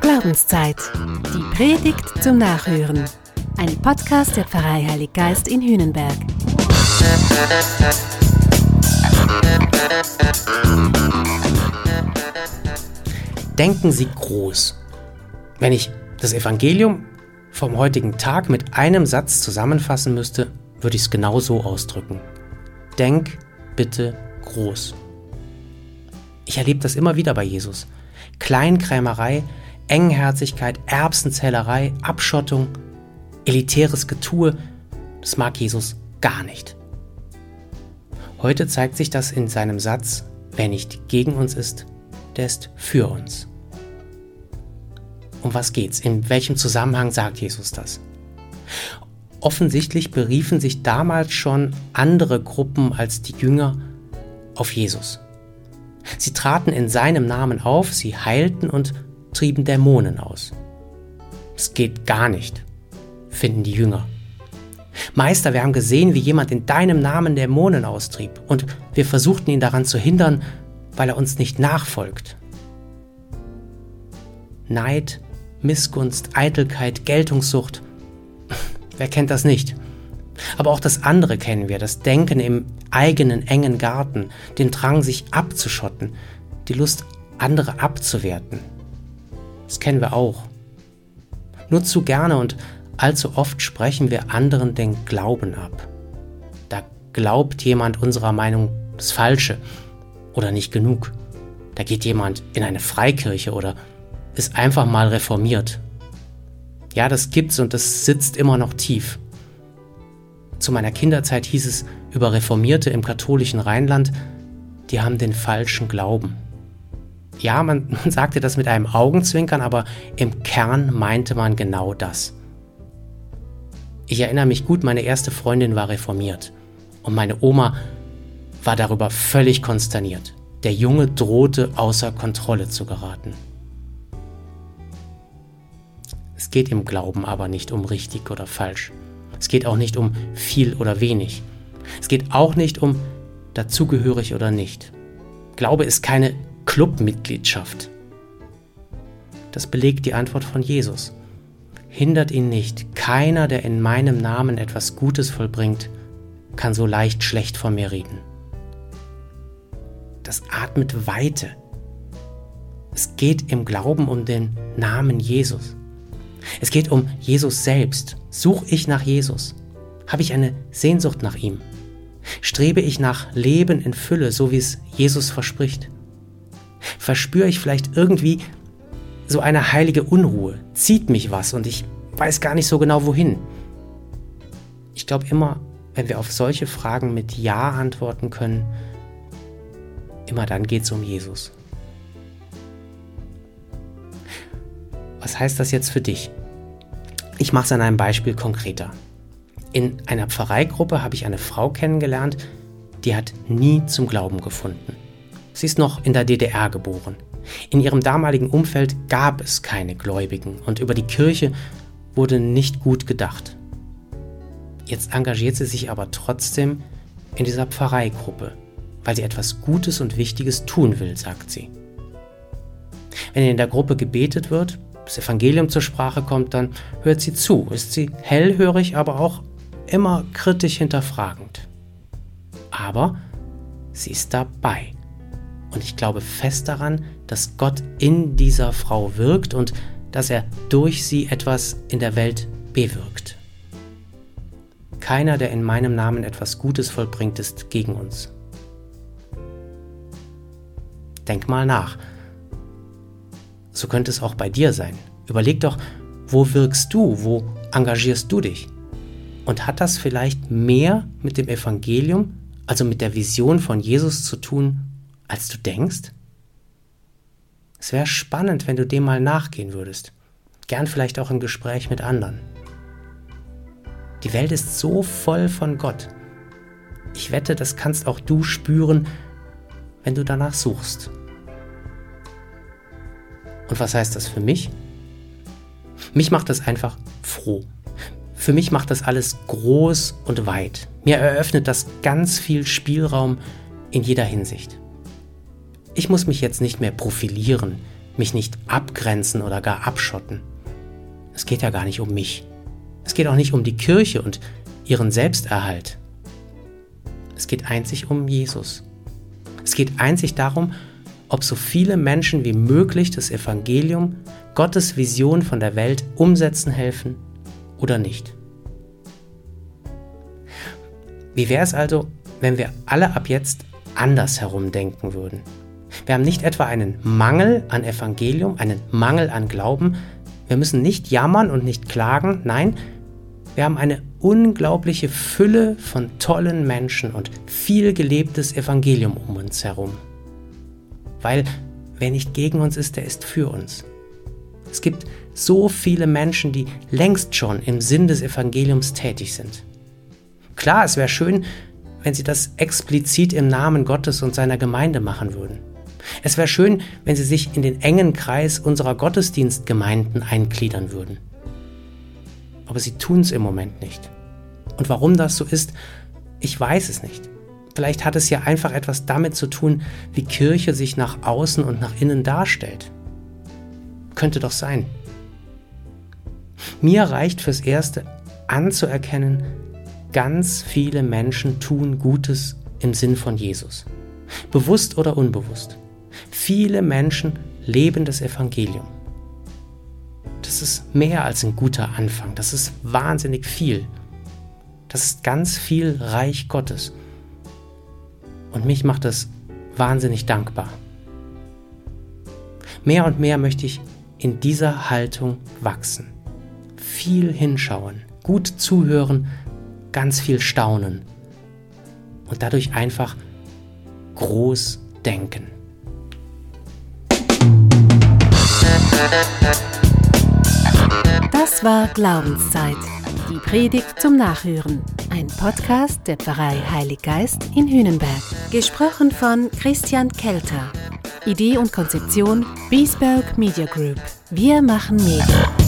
Glaubenszeit. Die Predigt zum Nachhören. Ein Podcast der Pfarrei Heilig Geist in Hühnenberg. Denken Sie groß. Wenn ich das Evangelium vom heutigen Tag mit einem Satz zusammenfassen müsste, würde ich es genau so ausdrücken. Denk bitte groß. Ich erlebe das immer wieder bei Jesus. Kleinkrämerei, Engherzigkeit, Erbsenzählerei, Abschottung, elitäres Getue, das mag Jesus gar nicht. Heute zeigt sich das in seinem Satz, wer nicht gegen uns ist, der ist für uns. Um was geht's? In welchem Zusammenhang sagt Jesus das? Offensichtlich beriefen sich damals schon andere Gruppen als die Jünger auf Jesus. Sie traten in seinem Namen auf, sie heilten und trieben Dämonen aus. Es geht gar nicht, finden die Jünger. Meister, wir haben gesehen, wie jemand in deinem Namen Dämonen austrieb, und wir versuchten ihn daran zu hindern, weil er uns nicht nachfolgt. Neid, Missgunst, Eitelkeit, Geltungssucht, wer kennt das nicht? Aber auch das andere kennen wir, das Denken im eigenen engen Garten, den Drang, sich abzuschotten, die Lust, andere abzuwerten. Das kennen wir auch. Nur zu gerne und allzu oft sprechen wir anderen den Glauben ab. Da glaubt jemand unserer Meinung das Falsche oder nicht genug. Da geht jemand in eine Freikirche oder ist einfach mal reformiert. Ja, das gibt's und das sitzt immer noch tief. Zu meiner Kinderzeit hieß es über Reformierte im katholischen Rheinland, die haben den falschen Glauben. Ja, man, sagte das mit einem Augenzwinkern, aber im Kern meinte man genau das. Ich erinnere mich gut, meine erste Freundin war reformiert und meine Oma war darüber völlig konsterniert. Der Junge drohte außer Kontrolle zu geraten. Es geht im Glauben aber nicht um richtig oder falsch. Es geht auch nicht um viel oder wenig. Es geht auch nicht um dazugehörig oder nicht. Glaube ist keine Clubmitgliedschaft. Das belegt die Antwort von Jesus. Hindert ihn nicht. Keiner, der in meinem Namen etwas Gutes vollbringt, kann so leicht schlecht von mir reden. Das atmet Weite. Es geht im Glauben um den Namen Jesus. Es geht um Jesus selbst. Suche ich nach Jesus? Habe ich eine Sehnsucht nach ihm? Strebe ich nach Leben in Fülle, so wie es Jesus verspricht? Verspüre ich vielleicht irgendwie so eine heilige Unruhe? Zieht mich was und ich weiß gar nicht so genau wohin? Ich glaube immer, wenn wir auf solche Fragen mit Ja antworten können, immer dann geht es um Jesus. Was heißt das jetzt für dich? Ich mache es an einem Beispiel konkreter. In einer Pfarreigruppe habe ich eine Frau kennengelernt, die hat nie zum Glauben gefunden. Sie ist noch in der DDR geboren. In ihrem damaligen Umfeld gab es keine Gläubigen und über die Kirche wurde nicht gut gedacht. Jetzt engagiert sie sich aber trotzdem in dieser Pfarreigruppe, weil sie etwas Gutes und Wichtiges tun will, sagt sie. Wenn in der Gruppe gebetet wird, das Evangelium zur Sprache kommt, dann hört sie zu, ist sie hellhörig, aber auch immer kritisch hinterfragend. Aber sie ist dabei. Und ich glaube fest daran, dass Gott in dieser Frau wirkt und dass er durch sie etwas in der Welt bewirkt. Keiner, der in meinem Namen etwas Gutes vollbringt, ist gegen uns. Denk mal nach. So könnte es auch bei dir sein. Überleg doch, wo wirkst du, wo engagierst du dich? Und hat das vielleicht mehr mit dem Evangelium, also mit der Vision von Jesus zu tun, als du denkst? Es wäre spannend, wenn du dem mal nachgehen würdest. Gern vielleicht auch im Gespräch mit anderen. Die Welt ist so voll von Gott. Ich wette, das kannst auch du spüren, wenn du danach suchst. Und was heißt das für mich? Mich macht das einfach froh. Für mich macht das alles groß und weit. Mir eröffnet das ganz viel Spielraum in jeder Hinsicht. Ich muss mich jetzt nicht mehr profilieren, mich nicht abgrenzen oder gar abschotten. Es geht ja gar nicht um mich. Es geht auch nicht um die Kirche und ihren Selbsterhalt. Es geht einzig um Jesus. Es geht einzig darum, ob so viele Menschen wie möglich das Evangelium, Gottes Vision von der Welt umsetzen helfen oder nicht. Wie wäre es also, wenn wir alle ab jetzt anders herum denken würden? Wir haben nicht etwa einen Mangel an Evangelium, einen Mangel an Glauben. Wir müssen nicht jammern und nicht klagen. Nein, wir haben eine unglaubliche Fülle von tollen Menschen und viel gelebtes Evangelium um uns herum. Weil wer nicht gegen uns ist, der ist für uns. Es gibt so viele Menschen, die längst schon im Sinn des Evangeliums tätig sind. Klar, es wäre schön, wenn sie das explizit im Namen Gottes und seiner Gemeinde machen würden. Es wäre schön, wenn sie sich in den engen Kreis unserer Gottesdienstgemeinden eingliedern würden. Aber sie tun es im Moment nicht. Und warum das so ist, ich weiß es nicht. Vielleicht hat es ja einfach etwas damit zu tun, wie Kirche sich nach außen und nach innen darstellt. Könnte doch sein. Mir reicht fürs Erste anzuerkennen, ganz viele Menschen tun Gutes im Sinn von Jesus. Bewusst oder unbewusst. Viele Menschen leben das Evangelium. Das ist mehr als ein guter Anfang. Das ist wahnsinnig viel. Das ist ganz viel Reich Gottes. Und mich macht das wahnsinnig dankbar. Mehr und mehr möchte ich in dieser Haltung wachsen. Viel hinschauen, gut zuhören, ganz viel staunen und dadurch einfach groß denken. Das war Glaubenszeit. Die Predigt zum Nachhören. Ein Podcast der Pfarrei Heilig Geist in Hühnenberg. Gesprochen von Christian Kelter. Idee und Konzeption Biesberg Media Group. Wir machen Medien.